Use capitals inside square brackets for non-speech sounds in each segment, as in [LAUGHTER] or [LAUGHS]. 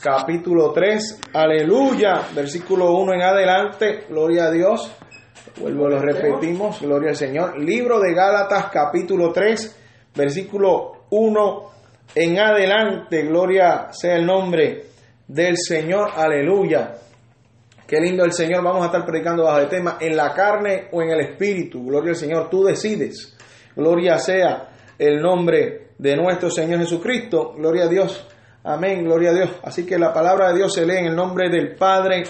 Capítulo 3, aleluya, versículo 1 en adelante, gloria a Dios, vuelvo, lo repetimos, gloria al Señor, libro de Gálatas, capítulo 3, versículo 1 en adelante, gloria sea el nombre del Señor, aleluya. Qué lindo el Señor, vamos a estar predicando bajo el tema, en la carne o en el espíritu, gloria al Señor, tú decides, gloria sea el nombre de nuestro Señor Jesucristo, gloria a Dios. Amén, gloria a Dios. Así que la palabra de Dios se lee en el nombre del Padre,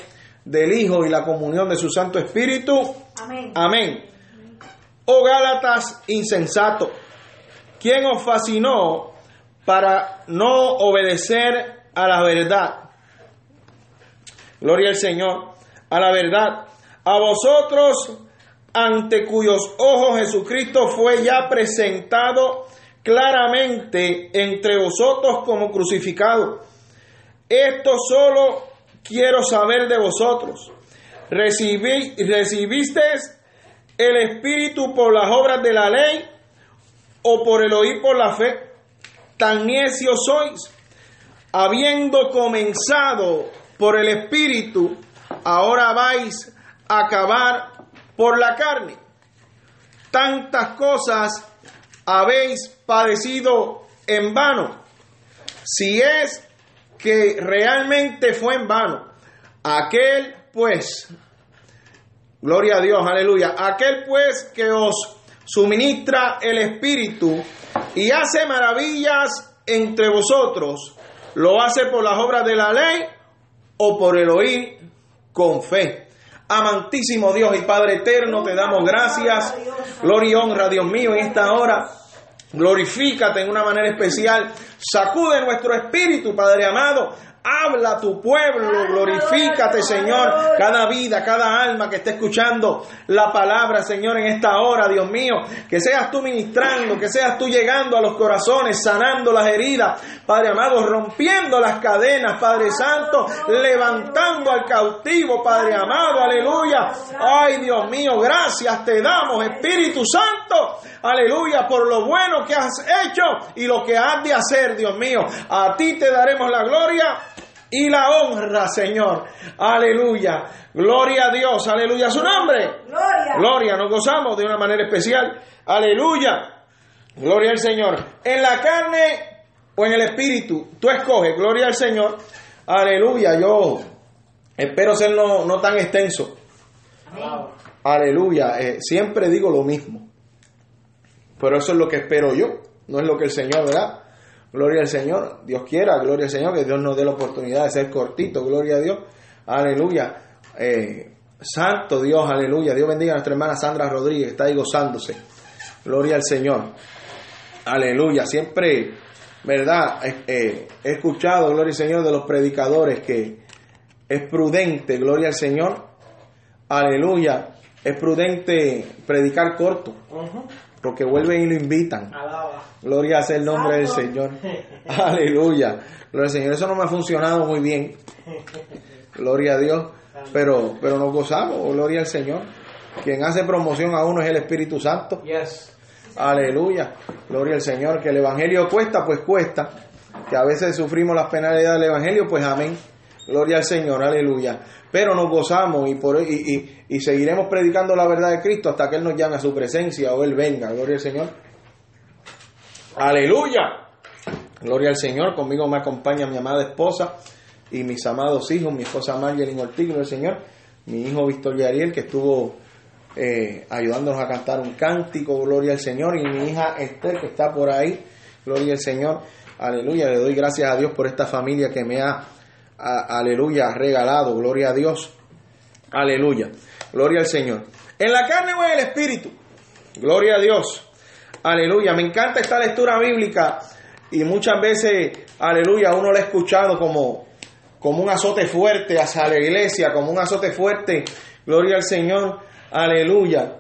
del Hijo y la comunión de su Santo Espíritu. Amén. Amén. Oh Gálatas insensato, ¿quién os fascinó para no obedecer a la verdad? Gloria al Señor, a la verdad. A vosotros, ante cuyos ojos Jesucristo fue ya presentado claramente entre vosotros como crucificado. Esto solo quiero saber de vosotros. ¿Recibí, ¿Recibisteis el Espíritu por las obras de la ley o por el oír por la fe? Tan necios sois. Habiendo comenzado por el Espíritu, ahora vais a acabar por la carne. Tantas cosas habéis padecido en vano. Si es que realmente fue en vano, aquel pues, gloria a Dios, aleluya, aquel pues que os suministra el Espíritu y hace maravillas entre vosotros, lo hace por las obras de la ley o por el oír con fe. Amantísimo Dios y Padre eterno, te damos gracias. Gloria y honra, Dios mío, en esta hora. Glorifícate en una manera especial. Sacude nuestro espíritu, Padre amado. Habla a tu pueblo, glorifícate, Señor, cada vida, cada alma que esté escuchando la palabra, Señor, en esta hora, Dios mío, que seas tú ministrando, que seas tú llegando a los corazones, sanando las heridas, Padre amado, rompiendo las cadenas, Padre Santo, levantando al cautivo, Padre amado, aleluya. Ay, Dios mío, gracias te damos, Espíritu Santo, aleluya, por lo bueno que has hecho y lo que has de hacer, Dios mío. A ti te daremos la gloria y la honra, Señor. Aleluya. Gloria a Dios. Aleluya a su nombre. Gloria. Gloria. Nos gozamos de una manera especial. Aleluya. Gloria al Señor. En la carne o en el espíritu, tú escoges. Gloria al Señor. Aleluya. Yo espero ser no, no tan extenso. Aleluya. Eh, siempre digo lo mismo. Pero eso es lo que espero yo. No es lo que el Señor, ¿verdad? Gloria al Señor. Dios quiera, gloria al Señor, que Dios nos dé la oportunidad de ser cortito. Gloria a Dios. Aleluya. Eh, santo Dios, aleluya. Dios bendiga a nuestra hermana Sandra Rodríguez, que está ahí gozándose. Gloria al Señor. Aleluya. Siempre, ¿verdad? Eh, he escuchado, gloria al Señor, de los predicadores que es prudente, gloria al Señor. Aleluya. Es prudente predicar corto. Porque vuelven y lo invitan. Gloria sea el nombre del Señor. [LAUGHS] Aleluya. Gloria al Señor. Eso no me ha funcionado muy bien. Gloria a Dios. Pero, pero nos gozamos. Gloria al Señor. Quien hace promoción a uno es el Espíritu Santo. Aleluya. Gloria al Señor. Que el Evangelio cuesta, pues cuesta. Que a veces sufrimos las penalidades del Evangelio, pues amén. Gloria al Señor, aleluya. Pero nos gozamos y, por, y, y, seguiremos predicando la verdad de Cristo hasta que Él nos llame a su presencia o Él venga. Gloria al Señor. Aleluya. Gloria al Señor. Conmigo me acompaña mi amada esposa y mis amados hijos, mi esposa Marjorie Ortiz, gloria al Señor. Mi hijo Victoria Ariel, que estuvo eh, ayudándonos a cantar un cántico, gloria al Señor. Y mi hija Esther, que está por ahí, gloria al Señor. Aleluya. Le doy gracias a Dios por esta familia que me ha aleluya, regalado, gloria a Dios, aleluya, gloria al Señor. En la carne o en el espíritu, gloria a Dios, aleluya. Me encanta esta lectura bíblica y muchas veces, aleluya, uno la ha escuchado como como un azote fuerte hacia la iglesia, como un azote fuerte, gloria al Señor, aleluya,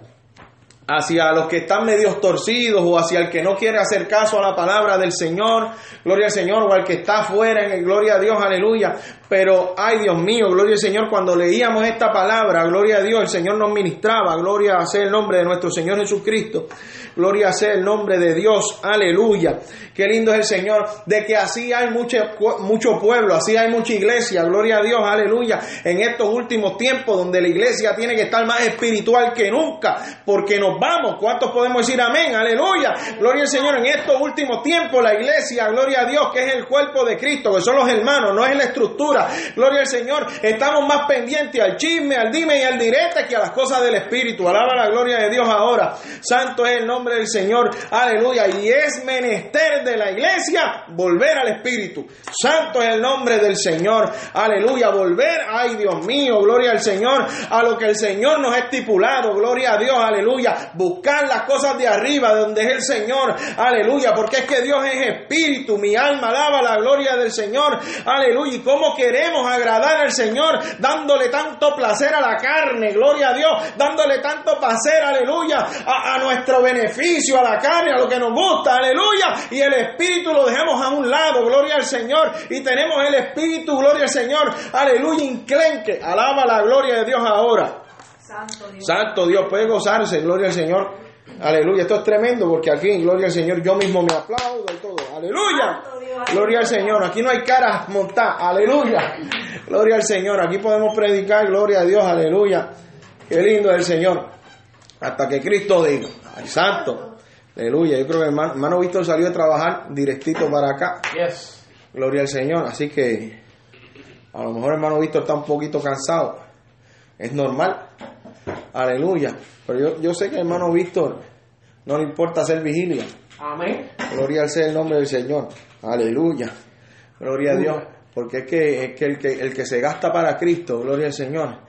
hacia los que están medios torcidos o hacia el que no quiere hacer caso a la palabra del Señor, gloria al Señor, o al que está afuera en el gloria a Dios, aleluya. Pero, ay Dios mío, gloria al Señor, cuando leíamos esta palabra, gloria a Dios, el Señor nos ministraba, gloria a sea el nombre de nuestro Señor Jesucristo, gloria a sea el nombre de Dios, aleluya. Qué lindo es el Señor, de que así hay mucho, mucho pueblo, así hay mucha iglesia, gloria a Dios, aleluya, en estos últimos tiempos donde la iglesia tiene que estar más espiritual que nunca, porque nos vamos. ¿Cuántos podemos decir amén? Aleluya. Gloria al Señor. En estos últimos tiempos, la iglesia, gloria a Dios, que es el cuerpo de Cristo, que son los hermanos, no es la estructura. Gloria al Señor. Estamos más pendientes al chisme, al dime y al direte que a las cosas del Espíritu. Alaba la gloria de Dios ahora. Santo es el nombre del Señor. Aleluya. Y es menester de la iglesia volver al Espíritu. Santo es el nombre del Señor. Aleluya. Volver, ay Dios mío, gloria al Señor, a lo que el Señor nos ha estipulado. Gloria a Dios. Aleluya buscar las cosas de arriba, de donde es el Señor, aleluya, porque es que Dios es espíritu, mi alma alaba la gloria del Señor, aleluya, y cómo queremos agradar al Señor, dándole tanto placer a la carne, gloria a Dios, dándole tanto placer, aleluya, a, a nuestro beneficio, a la carne, a lo que nos gusta, aleluya, y el espíritu lo dejamos a un lado, gloria al Señor, y tenemos el espíritu, gloria al Señor, aleluya, inclenque, alaba la gloria de Dios ahora. Santo Dios. puede gozarse, gloria al Señor. Aleluya, esto es tremendo porque aquí, gloria al Señor, yo mismo me aplaudo y todo. Aleluya. Gloria al Señor. Aquí no hay caras montadas. Aleluya. Gloria al Señor. Aquí podemos predicar, gloria a Dios. Aleluya. Qué lindo es el Señor. Hasta que Cristo diga. Ay, santo. Aleluya. Yo creo que hermano, hermano Víctor salió de trabajar directito para acá. Gloria al Señor. Así que a lo mejor hermano Víctor está un poquito cansado. Es normal. Aleluya. Pero yo, yo sé que hermano Víctor no le importa hacer vigilia. Amén. Gloria al sea el nombre del Señor. Aleluya. Gloria a Dios. Porque es que, es que, el, que el que se gasta para Cristo, gloria al Señor,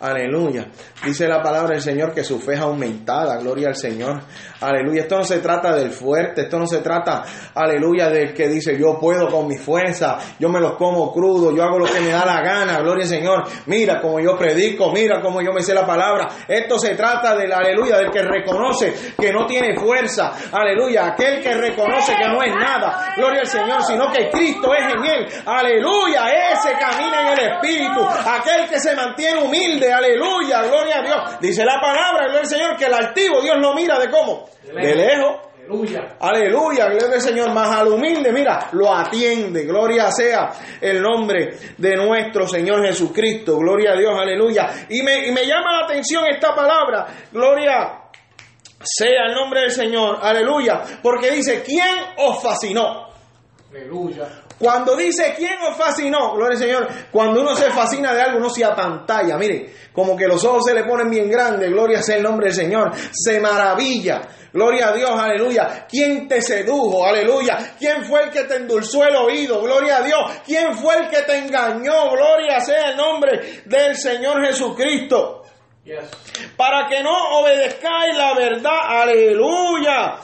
Aleluya. Dice la palabra del Señor que su fe es aumentada. Gloria al Señor. Aleluya. Esto no se trata del fuerte. Esto no se trata, aleluya, del que dice yo puedo con mi fuerza. Yo me los como crudo. Yo hago lo que me da la gana. Gloria al Señor. Mira como yo predico. Mira como yo me sé la palabra. Esto se trata del aleluya, del que reconoce que no tiene fuerza. Aleluya. Aquel que reconoce que no es nada. Gloria al Señor. Sino que Cristo es en él. Aleluya. Ese camina en el Espíritu. Aquel que se mantiene humilde aleluya, gloria a Dios. Dice la palabra, gloria al Señor, que el altivo Dios no mira de cómo, de lejos. Aleluya. Aleluya, gloria al Señor. Más al humilde, mira, lo atiende. Gloria sea el nombre de nuestro Señor Jesucristo. Gloria a Dios, aleluya. Y me, y me llama la atención esta palabra. Gloria sea el nombre del Señor. Aleluya. Porque dice, ¿quién os fascinó? Aleluya. Cuando dice quién os fascinó, gloria al Señor, cuando uno se fascina de algo, uno se apantalla, mire, como que los ojos se le ponen bien grandes, gloria sea el nombre del Señor, se maravilla, gloria a Dios, aleluya. ¿Quién te sedujo? Aleluya. ¿Quién fue el que te endulzó el oído? Gloria a Dios. ¿Quién fue el que te engañó? Gloria sea el nombre del Señor Jesucristo. Para que no obedezcáis la verdad, aleluya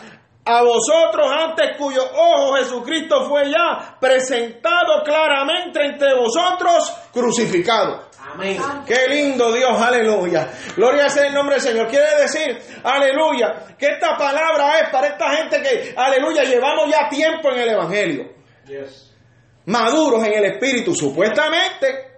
a vosotros antes cuyo ojo Jesucristo fue ya presentado claramente entre vosotros crucificado. Amén. Qué lindo Dios, aleluya. Gloria sea el nombre del Señor. Quiere decir, aleluya, que esta palabra es para esta gente que, aleluya, llevamos ya tiempo en el Evangelio. Maduros en el Espíritu, supuestamente.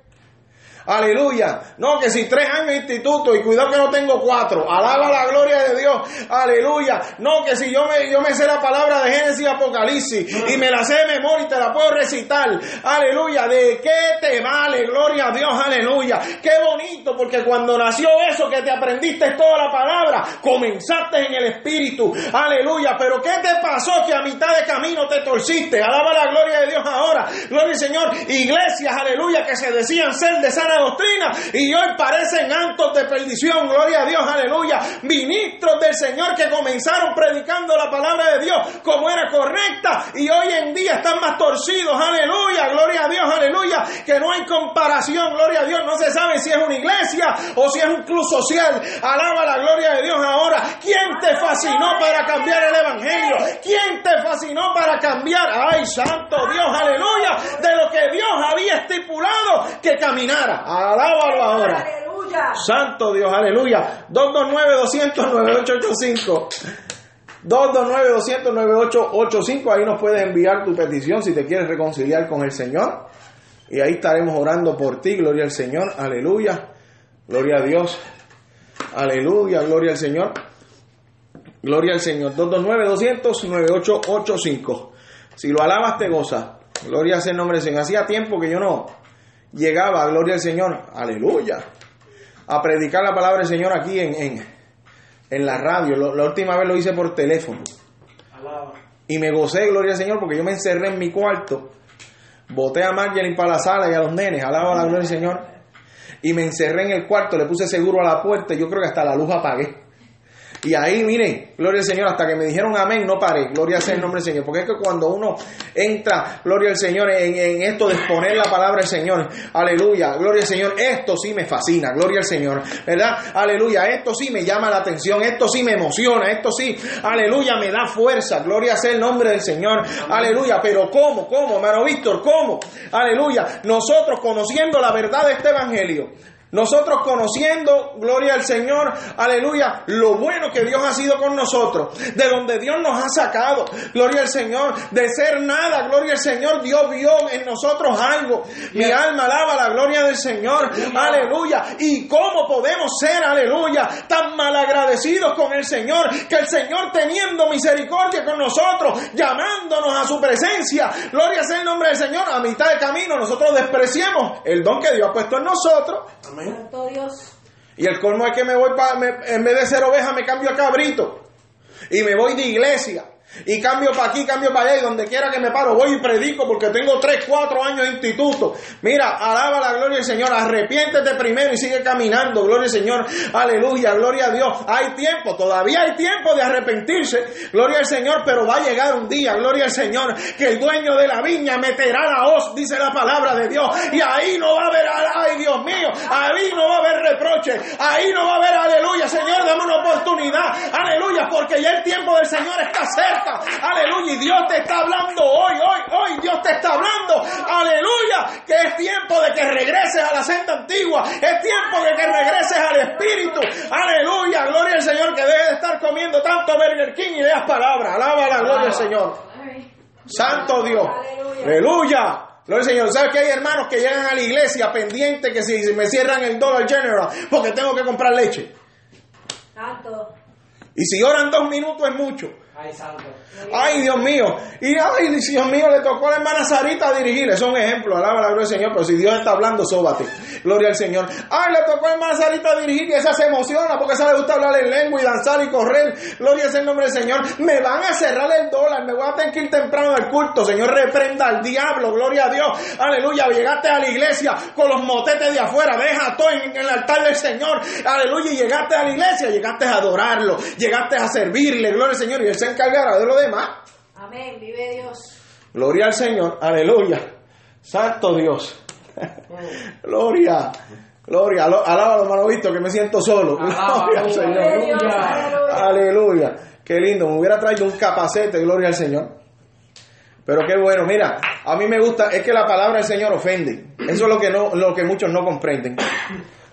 Aleluya. No, que si tres años de instituto y cuidado que no tengo cuatro. Alaba la gloria de Dios. Aleluya. No, que si yo me, yo me sé la palabra de Génesis y Apocalipsis y me la sé de memoria y te la puedo recitar. Aleluya. ¿De qué te vale? Gloria a Dios. Aleluya. Qué bonito porque cuando nació eso que te aprendiste toda la palabra, comenzaste en el Espíritu. Aleluya. Pero ¿qué te pasó que a mitad de camino te torciste? Alaba la gloria de Dios ahora. Gloria al Señor. Iglesias, aleluya, que se decían ser de sana doctrina y hoy parecen antos de perdición, gloria a Dios, aleluya. Ministros del Señor que comenzaron predicando la palabra de Dios como era correcta y hoy en día están más torcidos, aleluya, gloria a Dios, aleluya, que no hay comparación, gloria a Dios, no se sabe si es una iglesia o si es un club social, alaba la gloria de Dios ahora. ¿Quién te fascinó para cambiar el Evangelio? ¿Quién te fascinó para cambiar, ay santo Dios, aleluya, de lo que Dios había estipulado que caminara? Alábalo ahora. Aleluya. Santo Dios, aleluya. 229-200-9885. 229-200-9885. Ahí nos puedes enviar tu petición si te quieres reconciliar con el Señor. Y ahí estaremos orando por ti. Gloria al Señor. Aleluya. Gloria a Dios. Aleluya. Gloria al Señor. Gloria al Señor. 229-200-9885. Si lo alabas, te goza. Gloria sea el nombre del Señor. Hacía tiempo que yo no llegaba, gloria al Señor. Aleluya a predicar la palabra del Señor aquí en, en, en la radio. Lo- la última vez lo hice por teléfono. Alaba. Y me gocé, gloria al Señor, porque yo me encerré en mi cuarto. Boté a Marjorie para la sala y a los nenes, alaba la gloria del Señor. Y me encerré en el cuarto, le puse seguro a la puerta y yo creo que hasta la luz apagué. Y ahí, miren, gloria al Señor, hasta que me dijeron amén, no paré. Gloria sea el nombre del Señor. Porque es que cuando uno entra, gloria al Señor, en, en esto de exponer la palabra del Señor, aleluya, gloria al Señor, esto sí me fascina, gloria al Señor, ¿verdad? Aleluya, esto sí me llama la atención, esto sí me emociona, esto sí, aleluya, me da fuerza, gloria sea el nombre del Señor, aleluya. Pero ¿cómo? ¿Cómo, hermano Víctor? ¿Cómo? Aleluya. Nosotros conociendo la verdad de este evangelio. Nosotros conociendo, gloria al Señor, aleluya, lo bueno que Dios ha sido con nosotros, de donde Dios nos ha sacado, gloria al Señor, de ser nada, gloria al Señor, Dios vio en nosotros algo. Mi alma alaba la gloria del Señor, aleluya. Y cómo podemos ser, aleluya, tan malagradecidos con el Señor, que el Señor teniendo misericordia con nosotros, llamándonos a su presencia, gloria sea el nombre del Señor, a mitad de camino nosotros despreciemos el don que Dios ha puesto en nosotros. Amén. Santo Dios. Y el colmo es que me voy para, en vez de ser oveja, me cambio a cabrito. Y me voy de iglesia. Y cambio para aquí, cambio para allá, y donde quiera que me paro, voy y predico porque tengo 3, 4 años de instituto. Mira, alaba la gloria del Señor, arrepiéntete primero y sigue caminando, gloria al Señor, aleluya, gloria a Dios. Hay tiempo, todavía hay tiempo de arrepentirse, gloria al Señor, pero va a llegar un día, gloria al Señor, que el dueño de la viña meterá la hoz, dice la palabra de Dios, y ahí no va a haber, ay Dios mío, ahí no va a haber reproche, ahí no va a haber, aleluya, Señor, dame una oportunidad, aleluya, porque ya el tiempo del Señor está cerca. Aleluya. Y Dios te está hablando hoy, hoy, hoy. Dios te está hablando. Aleluya. Que es tiempo de que regreses a la senda antigua. Es tiempo de que regreses al Espíritu. Aleluya. Gloria al Señor que deje de estar comiendo tanto Burger King y leas palabras. Alaba la gloria al Señor. Santo Dios. Aleluya. Gloria al Señor. ¿Sabes que hay hermanos que llegan a la iglesia pendientes que si me cierran el Dollar General porque tengo que comprar leche? Santo. Y si oran dos minutos es mucho. Ay, santo. Ay, Dios mío. Y ay, Dios mío, le tocó a la hermana Sarita dirigir. Es un ejemplo. Alaba la gloria del Señor. Pero si Dios está hablando, sóbate. Gloria al Señor. Ay, le tocó a la hermana Sarita dirigir y esa se emociona porque esa le gusta hablar en lengua y danzar y correr. Gloria al nombre del Señor. Me van a cerrar el dólar. Me voy a tener que ir temprano al culto. Señor, reprenda al diablo. Gloria a Dios. Aleluya. Llegaste a la iglesia con los motetes de afuera. Deja todo en, el altar del Señor. Aleluya. Y llegaste a la iglesia. Llegaste a adorarlo. Llegaste a servirle. Gloria al Señor. Y Él se encargará de lo demás. Amén. Vive Dios. Gloria al Señor, aleluya. Santo Dios. Gloria, gloria. Alo- Alábalo, hermano Víctor, que me siento solo. [LAUGHS] Gloria al aleluya. Señor. Aleluya. Aleluya. Qué lindo. Me hubiera traído un capacete, gloria al Señor. Pero qué bueno, mira, a mí me gusta, es que la palabra del Señor ofende. Eso es lo que, no, lo que muchos no comprenden.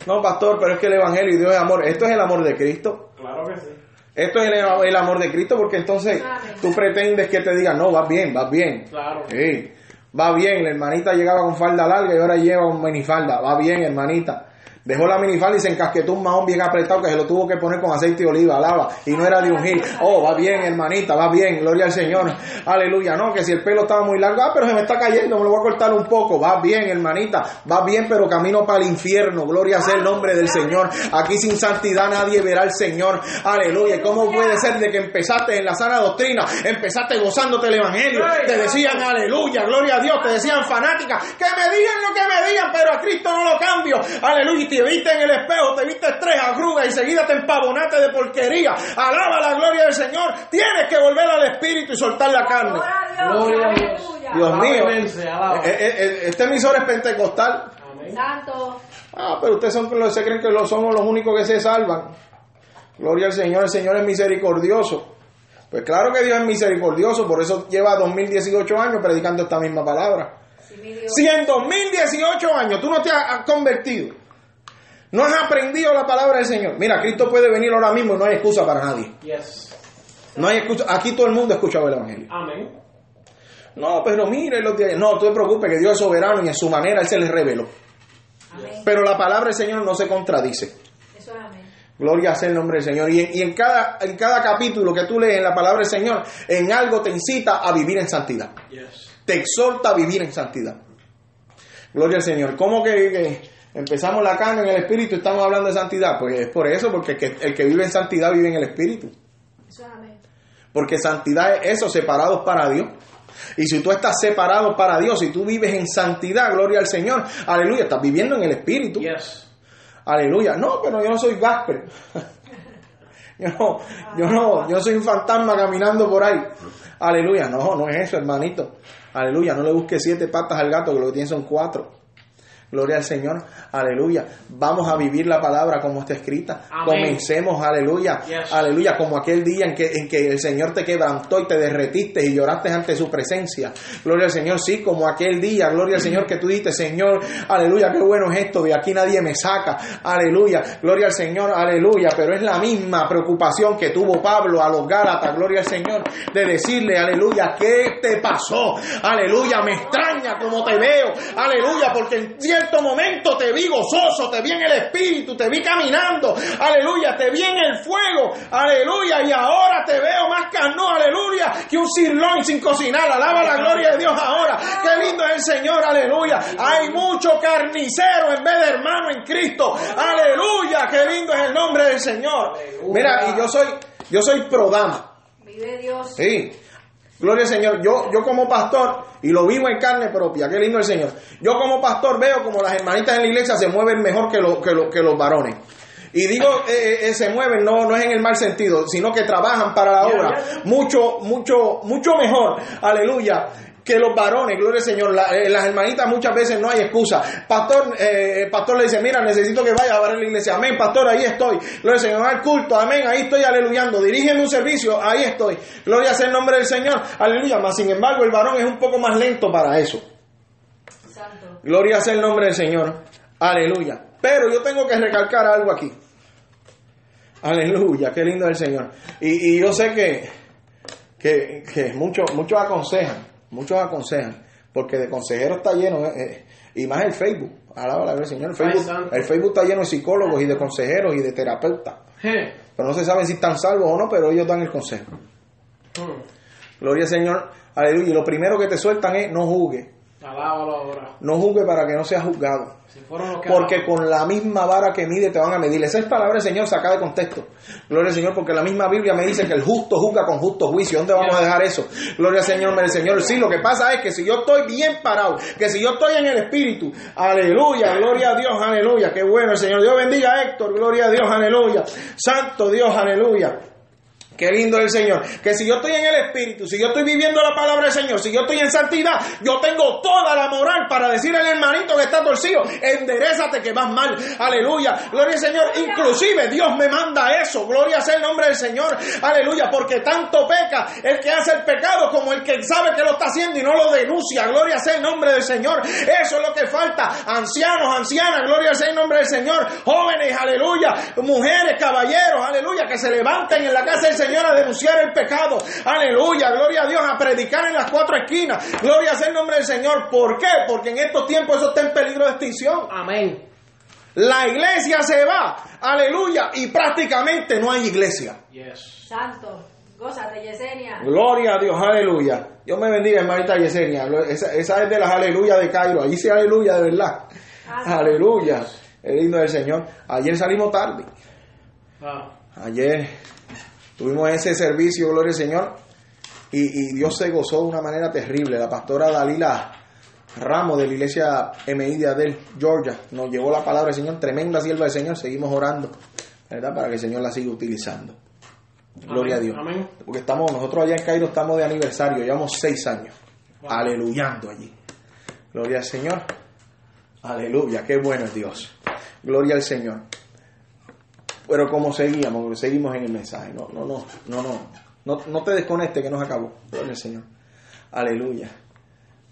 No, pastor, pero es que el Evangelio y Dios es amor. Esto es el amor de Cristo. Claro que sí. Esto es el, el amor de Cristo porque entonces Amén. tú pretendes que te digan, no, vas bien, vas bien. Claro. Sí, va bien, la hermanita llegaba con falda larga y ahora lleva un minifalda, va bien, hermanita. Dejó la minifalda y se encasquetó un mahón bien apretado que se lo tuvo que poner con aceite de oliva, alaba, y no era de ungir. Oh, va bien, hermanita, va bien, gloria al Señor. Aleluya, no, que si el pelo estaba muy largo, ah, pero se me está cayendo, me lo voy a cortar un poco. Va bien, hermanita, va bien, pero camino para el infierno. Gloria sea el nombre del Señor. Aquí sin santidad nadie verá al Señor. Aleluya. ¿Cómo puede ser de que empezaste en la sana doctrina, empezaste gozándote el evangelio? Te decían aleluya, gloria a Dios, te decían fanática, que me digan lo que me digan, pero a Cristo no lo cambio. Aleluya. Te viste en el espejo, te viste tres agrugas y seguida te empavonaste de porquería. Alaba la gloria del Señor. Tienes que volver al Espíritu y soltar la carne. Gloria a Dios. Dios mío. Eh, eh, eh, Este emisor es pentecostal. Santo. Ah, pero ustedes son, se creen que somos los únicos que se salvan. Gloria al Señor, el Señor es misericordioso. Pues claro que Dios es misericordioso, por eso lleva 2018 años predicando esta misma palabra. Sí, mi Dios. Si en 2018 años tú no te has convertido, no has aprendido la palabra del Señor, mira, Cristo puede venir ahora mismo y no hay excusa para nadie. Yes. No hay excusa, aquí todo el mundo ha escuchado el Evangelio. Amén. No, pero mire los días. No, tú te preocupes que Dios es soberano y en su manera Él se les reveló. Amén. Pero la palabra del Señor no se contradice. Eso es amén. Gloria sea el nombre del Señor. Y en, y en cada, en cada capítulo que tú lees en la palabra del Señor, en algo te incita a vivir en santidad. Yes. Te exhorta a vivir en santidad. Gloria al Señor. ¿Cómo que, que empezamos la carne en el Espíritu y estamos hablando de santidad? Pues es por eso, porque el que, el que vive en santidad vive en el Espíritu. Eso es amén. Porque santidad es eso, separados para Dios. Y si tú estás separado para Dios, si tú vives en santidad, gloria al Señor, aleluya, estás viviendo en el Espíritu. Yes. Aleluya. No, pero yo no soy Gasper. [LAUGHS] Yo no, yo no, yo soy un fantasma caminando por ahí. Aleluya. No, no es eso, hermanito. Aleluya. No le busques siete patas al gato, que lo que tiene son cuatro. Gloria al Señor. Aleluya. Vamos a vivir la palabra como está escrita. Amén. Comencemos, aleluya. Yes. Aleluya. Como aquel día en que, en que el Señor te quebrantó y te derretiste y lloraste ante su presencia. Gloria al Señor. Sí, como aquel día, gloria al Señor, que tú dijiste, Señor, aleluya, qué bueno es esto. De aquí nadie me saca. Aleluya. Gloria al Señor. Aleluya. Pero es la misma preocupación que tuvo Pablo a los Gálatas. Gloria al Señor. De decirle, aleluya, ¿qué te pasó? Aleluya. Me extraña como te veo. Aleluya. Porque en cierto momento te vi gozoso, te vi en el espíritu, te vi caminando, aleluya, te vi en el fuego, aleluya, y ahora te veo más carno, aleluya, que un sirlón sin cocinar, alaba la gloria de Dios ahora, qué lindo es el Señor, aleluya, hay mucho carnicero en vez de hermano en Cristo, aleluya, qué lindo es el nombre del Señor. Mira, y yo soy, yo soy pro dama. Vive Dios. Sí. Gloria al Señor. Yo, yo como pastor, y lo vivo en carne propia, qué lindo el Señor. Yo como pastor veo como las hermanitas en la iglesia se mueven mejor que, lo- que, lo- que los varones. Y digo, eh, eh, se mueven, no, no es en el mal sentido, sino que trabajan para la obra mucho, mucho, mucho mejor, aleluya, que los varones, gloria al Señor. La- eh, las hermanitas muchas veces no hay excusa. Pastor, eh, el pastor le dice, mira, necesito que vaya a ver la iglesia. Amén, pastor, ahí estoy. Gloria al Señor, al culto, amén, ahí estoy aleluyando. Dirígeme un servicio, ahí estoy. Gloria sea el nombre del Señor, aleluya. Mas sin embargo, el varón es un poco más lento para eso. Santo. Gloria sea el nombre del Señor. Aleluya. Pero yo tengo que recalcar algo aquí. Aleluya, qué lindo es el Señor. Y, y yo sé que, que, que muchos, muchos aconsejan, muchos aconsejan, porque de consejeros está lleno, eh, eh, y más el Facebook. Alaba la Señor. El Facebook, santo. el Facebook está lleno de psicólogos y de consejeros y de terapeutas. Pero no se sabe si están salvos o no, pero ellos dan el consejo. Hmm. Gloria al Señor. Aleluya. Y lo primero que te sueltan es no juzgue. No juzgue para que no seas juzgado. Porque con la misma vara que mide te van a medir. Esa es palabra del Señor sacada de contexto. Gloria al Señor, porque la misma Biblia me dice que el justo juzga con justo juicio. ¿Dónde vamos a dejar eso? Gloria al Señor, el Señor. Sí, lo que pasa es que si yo estoy bien parado, que si yo estoy en el Espíritu, aleluya, gloria a Dios, aleluya. Qué bueno el Señor. Dios bendiga a Héctor, gloria a Dios, aleluya. Santo Dios, aleluya. Qué lindo el Señor. Que si yo estoy en el Espíritu, si yo estoy viviendo la palabra del Señor, si yo estoy en santidad, yo tengo toda la moral para decirle al hermanito que está torcido, enderezate que vas mal. Aleluya. Gloria al Señor. Inclusive Dios me manda eso. Gloria sea el nombre del Señor. Aleluya. Porque tanto peca el que hace el pecado como el que sabe que lo está haciendo y no lo denuncia. Gloria sea el nombre del Señor. Eso es lo que falta. Ancianos, ancianas, gloria sea el nombre del Señor. Jóvenes, aleluya. Mujeres, caballeros, aleluya. Que se levanten en la casa del Señor a denunciar el pecado. Aleluya, gloria a Dios. A predicar en las cuatro esquinas. Gloria sea el nombre del Señor. ¿Por qué? Porque en estos tiempos eso está en peligro de extinción. Amén. La iglesia se va, aleluya, y prácticamente no hay iglesia. Yes. Santo. Gózate, Yesenia. Gloria a Dios, aleluya. Dios me bendiga, hermanita Yesenia. Esa, esa es de las aleluyas de Cairo. Allí sí aleluya, de verdad. Ah, Aleluya. El lindo del Señor. Ayer salimos tarde. Wow. Ayer tuvimos ese servicio, gloria al Señor. Y, y Dios se gozó de una manera terrible. La pastora Dalila Ramos de la iglesia MI de Adel, Georgia, nos llevó la palabra del Señor. Tremenda sierva del Señor. Seguimos orando, ¿verdad? Para que el Señor la siga utilizando. Gloria Amén. a Dios. Amén. Porque estamos, nosotros allá en Cairo estamos de aniversario, llevamos seis años. Wow. Aleluyando allí. Gloria al Señor. Aleluya, qué bueno es Dios. Gloria al Señor. Pero como seguíamos, seguimos en el mensaje. No, no, no, no, no. No, no te desconectes que nos acabó. Gloria al Señor. Aleluya.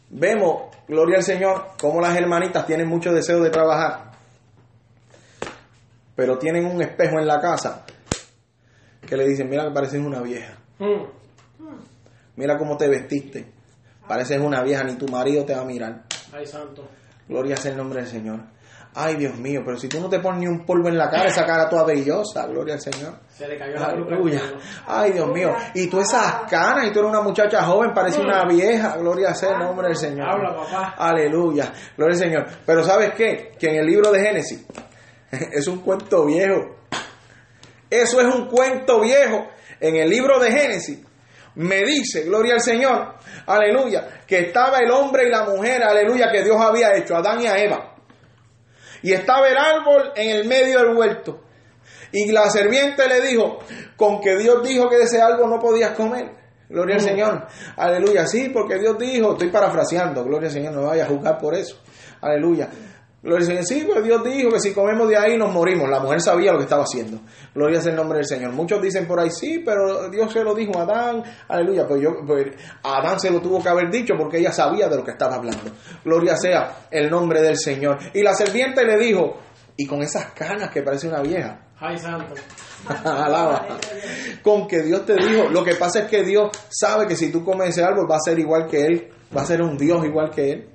Vemos, gloria al Señor, cómo las hermanitas tienen mucho deseo de trabajar. Pero tienen un espejo en la casa que le dicen, mira que pareces una vieja. Mm. Mira cómo te vestiste. Pareces una vieja, ni tu marido te va a mirar. Ay, santo. Gloria sea el nombre del Señor. Ay, Dios mío, pero si tú no te pones ni un polvo en la cara, esa cara toda brillosa, gloria al Señor. Se le cayó la. Aleluya. Ay, Dios mío. Y tú esas canas, y tú eres una muchacha joven, parece una vieja. Gloria sea el nombre del Señor. Habla, papá. Aleluya. Gloria al Señor. Pero ¿sabes qué? Que en el libro de Génesis [LAUGHS] es un cuento viejo. Eso es un cuento viejo. En el libro de Génesis me dice, gloria al Señor, aleluya, que estaba el hombre y la mujer, aleluya, que Dios había hecho, Adán y a Eva. Y estaba el árbol en el medio del huerto. Y la serpiente le dijo, con que Dios dijo que de ese árbol no podías comer. Gloria al Señor. Aleluya. Sí, porque Dios dijo, estoy parafraseando, gloria al Señor, no vaya a juzgar por eso. Aleluya. Al Señor. Sí, pues Dios dijo que si comemos de ahí nos morimos. La mujer sabía lo que estaba haciendo. Gloria al nombre del Señor. Muchos dicen por ahí, sí, pero Dios se lo dijo a Adán. Aleluya. Pues yo, pues Adán se lo tuvo que haber dicho porque ella sabía de lo que estaba hablando. Gloria sea el nombre del Señor. Y la serpiente le dijo, y con esas canas que parece una vieja. Ay, santo. [LAUGHS] Alaba. Con que Dios te dijo. Lo que pasa es que Dios sabe que si tú comes ese árbol va a ser igual que Él. Va a ser un Dios igual que Él.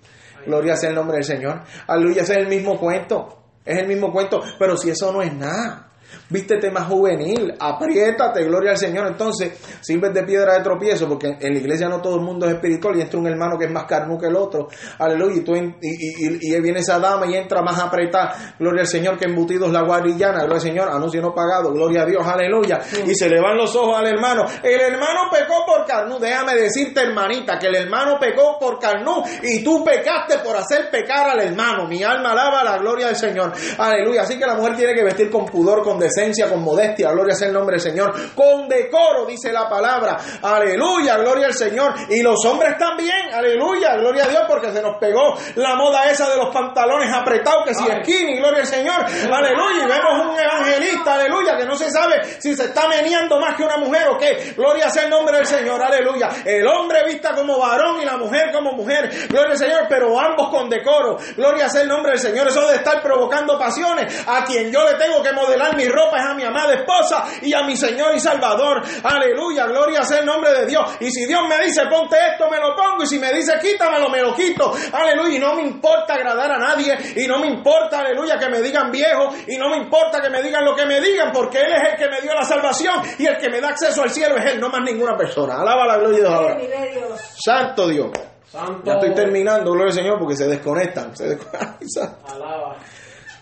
Gloria sea el nombre del Señor. Aleluya, ese es el mismo cuento. Es el mismo cuento. Pero si eso no es nada. Vístete más juvenil, apriétate, gloria al Señor. Entonces, sirves de piedra de tropiezo, porque en la iglesia no todo el mundo es espiritual y entra un hermano que es más carnú que el otro. Aleluya. Y, tú en- y, y- y- y viene esa dama y entra más apretada, gloria al Señor, que embutidos la guarillana, gloria al Señor, anuncio no pagado, gloria a Dios, aleluya. Y se le van los ojos al hermano. El hermano pecó por carnú. Déjame decirte, hermanita, que el hermano pecó por carnú y tú pecaste por hacer pecar al hermano. Mi alma alaba la gloria del Señor. Aleluya. Así que la mujer tiene que vestir con pudor, con decencia, con modestia. Gloria sea el nombre del Señor. Con decoro, dice la palabra. Aleluya, gloria al Señor. Y los hombres también. Aleluya, gloria a Dios, porque se nos pegó la moda esa de los pantalones apretados, que si skinny, gloria al Señor. Aleluya. Y vemos un evangelista, aleluya, que no se sabe si se está meneando más que una mujer o qué. Gloria sea el nombre del Señor. Aleluya. El hombre vista como varón y la mujer como mujer. Gloria al Señor, pero ambos con decoro. Gloria sea el nombre del Señor. Eso de estar provocando pasiones. A quien yo le tengo que modelar mi ropa es a mi amada esposa y a mi Señor y Salvador. Aleluya. Gloria sea el nombre de Dios. Y si Dios me dice ponte esto, me lo pongo. Y si me dice quítamelo, me lo quito. Aleluya. Y no me importa agradar a nadie. Y no me importa, aleluya, que me digan viejo. Y no me importa que me digan lo que me digan. Porque Él es el que me dio la salvación. Y el que me da acceso al cielo es Él, no más ninguna persona. Alaba la gloria de Dios ahora. Vive Dios. Santo Dios. Santo. Ya estoy terminando, gloria al Señor, porque se desconectan. Se desconectan. Alaba.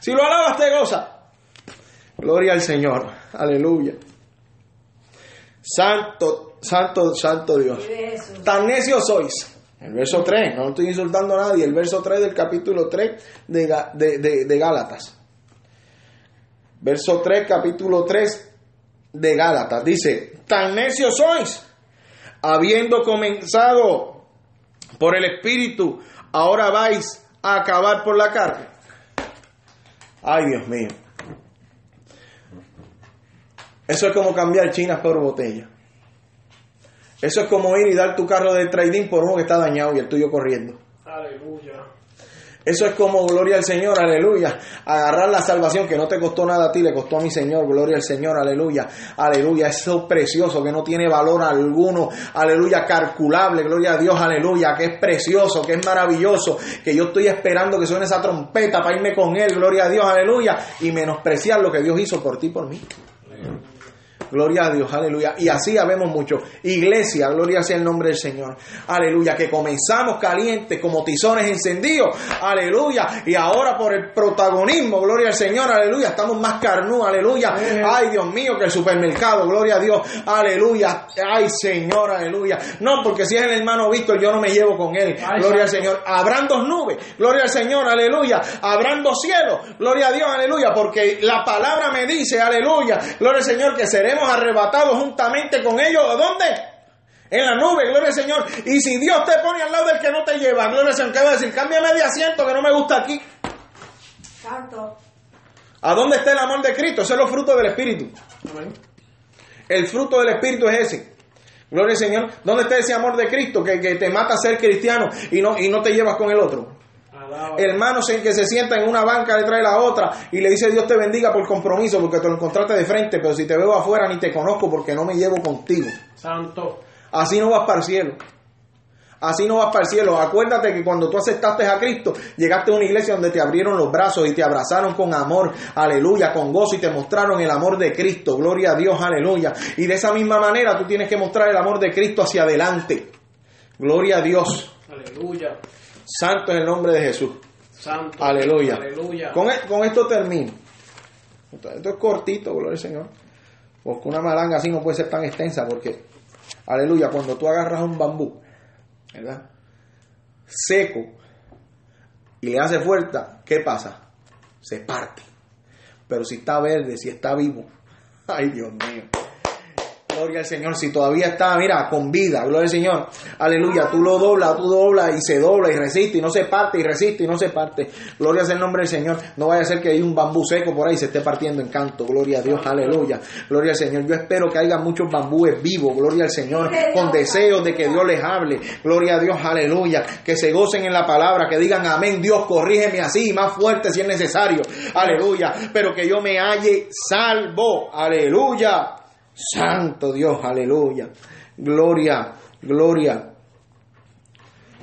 Si lo alabas, te goza. Gloria al Señor. Aleluya. Santo, santo, santo Dios. Tan necios sois. El verso 3, no estoy insultando a nadie. El verso 3 del capítulo 3 de, de, de- de Gálatas. Verso 3, capítulo 3 de Gálatas. Dice, tan necios sois, habiendo comenzado por el Espíritu, ahora vais a acabar por la carne. Ay, Dios mío. Eso es como cambiar chinas por botella. Eso es como ir y dar tu carro de trading por uno que está dañado y el tuyo corriendo. Aleluya. Eso es como, gloria al Señor, aleluya. Agarrar la salvación que no te costó nada a ti, le costó a mi Señor, gloria al Señor, aleluya. Aleluya, eso precioso que no tiene valor alguno, aleluya, calculable, gloria a Dios, aleluya, que es precioso, que es maravilloso, que yo estoy esperando que suene esa trompeta para irme con Él, gloria a Dios, aleluya, y menospreciar lo que Dios hizo por ti y por mí. Gloria a Dios, aleluya. Y así habemos mucho. Iglesia, gloria sea el nombre del Señor. Aleluya. Que comenzamos calientes como tizones encendidos. Aleluya. Y ahora por el protagonismo, gloria al Señor, aleluya. Estamos más carnú, aleluya. Ay, Dios mío, que el supermercado, gloria a Dios. Aleluya. Ay, Señor, aleluya. No, porque si es el hermano Víctor, yo no me llevo con él. Gloria al Señor. Habrán dos nubes. Gloria al Señor, aleluya. Habrán dos cielos. Gloria a Dios, aleluya. Porque la palabra me dice, aleluya. Gloria al Señor, que seremos arrebatados juntamente con ellos. ¿A dónde? En la nube, gloria al Señor. Y si Dios te pone al lado del que no te lleva, gloria al Señor, ¿qué va a decir? Cámbiame de asiento que no me gusta aquí. Santo. ¿A dónde está el amor de Cristo? Ese es los frutos del Espíritu. El fruto del Espíritu es ese. Gloria al Señor. ¿Dónde está ese amor de Cristo que, que te mata a ser cristiano y no, y no te llevas con el otro? Hermanos en que se sienta en una banca detrás de la otra y le dice Dios te bendiga por compromiso porque te lo encontraste de frente, pero si te veo afuera ni te conozco porque no me llevo contigo. Santo. Así no vas para el cielo. Así no vas para el cielo. Acuérdate que cuando tú aceptaste a Cristo, llegaste a una iglesia donde te abrieron los brazos y te abrazaron con amor, aleluya, con gozo y te mostraron el amor de Cristo. Gloria a Dios, aleluya. Y de esa misma manera tú tienes que mostrar el amor de Cristo hacia adelante. Gloria a Dios. Aleluya. Santo es el nombre de Jesús. Santo. Aleluya. Aleluya. Con, e- con esto termino. Esto, esto es cortito, gloria al Señor. Porque una malanga así no puede ser tan extensa porque, aleluya, cuando tú agarras un bambú, ¿verdad? Seco y le hace fuerza, ¿qué pasa? Se parte. Pero si está verde, si está vivo, [LAUGHS] ay Dios mío. Gloria al Señor, si todavía está, mira, con vida, gloria al Señor. Aleluya, tú lo doblas, tú doblas y se dobla y resiste y no se parte y resiste y no se parte. Gloria sea el nombre del Señor. No vaya a ser que hay un bambú seco por ahí y se esté partiendo en canto. Gloria a Dios, aleluya. Gloria al Señor. Yo espero que haya muchos bambúes vivos, gloria al Señor, con deseos de que Dios les hable. Gloria a Dios, aleluya. Que se gocen en la palabra, que digan amén. Dios, corrígeme así, más fuerte si es necesario. Aleluya. Pero que yo me halle salvo. Aleluya. Santo Dios, aleluya. Gloria, gloria.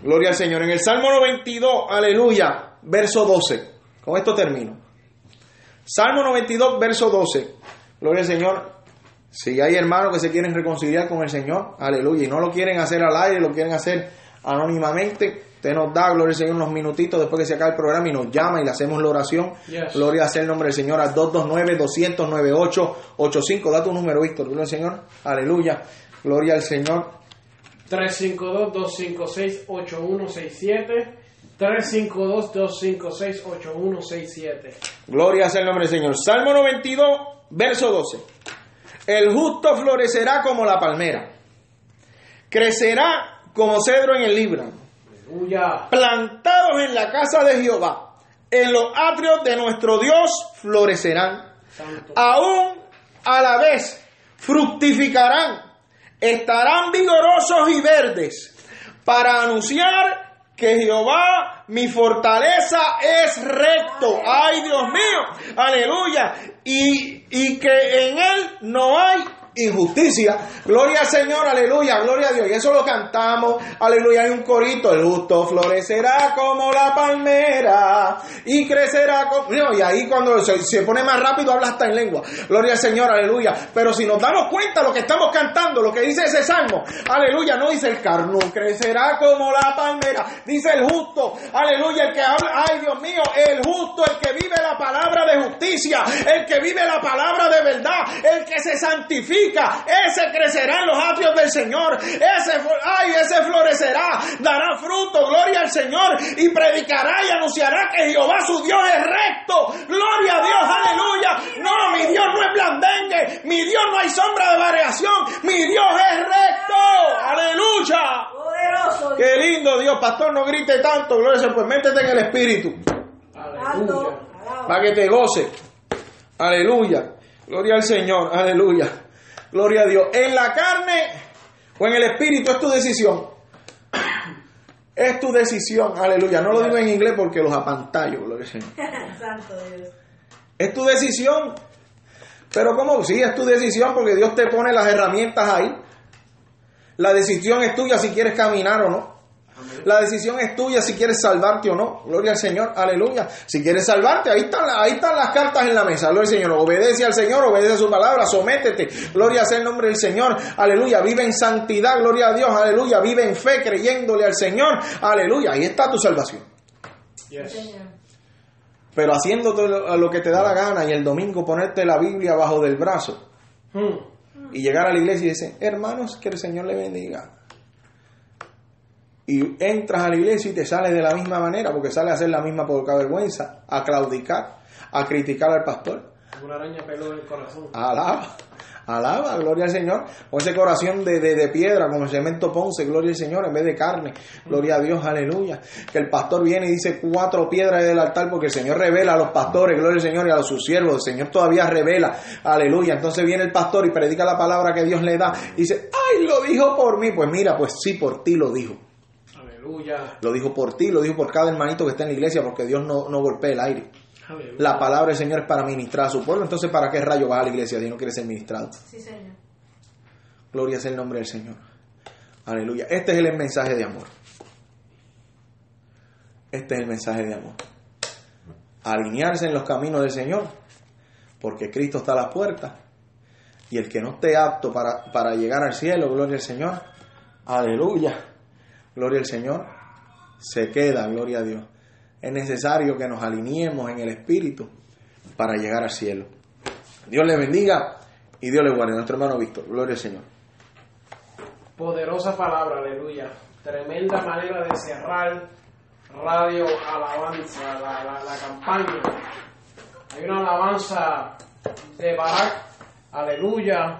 Gloria al Señor. En el Salmo 92, aleluya, verso 12. Con esto termino. Salmo 92, verso 12. Gloria al Señor. Si hay hermanos que se quieren reconciliar con el Señor, aleluya, y no lo quieren hacer al aire, lo quieren hacer anónimamente, usted nos da, gloria al Señor, unos minutitos después que se acabe el programa y nos llama y le hacemos la oración. Yes. Gloria sea el nombre del Señor al 229-200-9885. Da tu número, Víctor, gloria al Señor. Aleluya. Gloria al Señor. 352-256-8167. 352-256-8167. Gloria sea el nombre del Señor. Salmo 92, verso 12. El justo florecerá como la palmera. Crecerá como cedro en el Líbano. Aleluya. Plantados en la casa de Jehová. En los atrios de nuestro Dios florecerán. Santo. Aún a la vez fructificarán. Estarán vigorosos y verdes para anunciar que Jehová, mi fortaleza, es recto. Ay, Dios mío, aleluya. Y, y que en él no hay injusticia. Gloria al Señor, aleluya, gloria a Dios. Y eso lo cantamos, aleluya. Hay un corito, el justo florecerá como la palmera y crecerá como... Y ahí cuando se, se pone más rápido habla hasta en lengua. Gloria al Señor, aleluya. Pero si nos damos cuenta lo que estamos cantando, lo que dice ese salmo, aleluya, no dice el carnú, crecerá como la palmera. Dice el justo, aleluya, el que habla, ay Dios mío, el justo, el que vive la palabra de justicia, el que vive la palabra de verdad, el que se santifica, ese crecerá en los atrios del Señor, ese, ay, ese florecerá, dará fruto, gloria al Señor, y predicará y anunciará que Jehová su Dios es recto, gloria a Dios, aleluya, no, mi Dios no es blandengue, mi Dios no hay sombra de variación, mi Dios es recto, aleluya. Poderoso. Qué lindo Dios, pastor, no grite tanto, gloria al Señor, pues métete en el Espíritu Aleluya. Para que te goce. Aleluya. Gloria al Señor. Aleluya. Gloria a Dios. En la carne o en el Espíritu es tu decisión. Es tu decisión, aleluya. No lo digo en inglés porque los apantallo, gloria al Señor. [LAUGHS] Santo Dios. Es tu decisión. Pero ¿cómo? Sí, es tu decisión porque Dios te pone las herramientas ahí. La decisión es tuya si quieres caminar o no. La decisión es tuya si quieres salvarte o no. Gloria al Señor, aleluya. Si quieres salvarte, ahí están, ahí están las cartas en la mesa. Gloria al Señor. Obedece al Señor, obedece a su palabra, sométete. Gloria sea el nombre del Señor. Aleluya. Vive en santidad, gloria a Dios. Aleluya. Vive en fe, creyéndole al Señor. Aleluya. Ahí está tu salvación. Yes. Pero haciendo lo que te da la gana y el domingo ponerte la Biblia bajo del brazo Hmm. y llegar a la iglesia y decir, hermanos, que el Señor le bendiga. Y entras a la iglesia y te sales de la misma manera, porque sales a hacer la misma poca vergüenza, a claudicar, a criticar al pastor. Una araña peló en el corazón. Alaba, alaba, gloria al Señor. Con ese corazón de, de, de piedra, como el cemento ponce, gloria al Señor, en vez de carne. Gloria a Dios, aleluya. Que el pastor viene y dice cuatro piedras del altar, porque el Señor revela a los pastores, gloria al Señor, y a los sus siervos. El Señor todavía revela, aleluya. Entonces viene el pastor y predica la palabra que Dios le da. Y dice, ay, lo dijo por mí. Pues mira, pues sí, por ti lo dijo. Aleluya. Lo dijo por ti, lo dijo por cada hermanito que está en la iglesia, porque Dios no, no golpea el aire. Aleluya. La palabra del Señor es para ministrar a su pueblo. Entonces, ¿para qué rayo vas a la iglesia si no quieres ser ministrado? Sí, Señor. Gloria sea el nombre del Señor. Aleluya. Este es el mensaje de amor. Este es el mensaje de amor. Alinearse en los caminos del Señor, porque Cristo está a la puerta. Y el que no esté apto para, para llegar al cielo, gloria al Señor. Aleluya. Gloria al Señor. Se queda, gloria a Dios. Es necesario que nos alineemos en el Espíritu para llegar al cielo. Dios le bendiga y Dios le guarde. Nuestro hermano Víctor, gloria al Señor. Poderosa palabra, aleluya. Tremenda manera de cerrar Radio Alabanza, la, la, la campaña. Hay una alabanza de Barak, aleluya.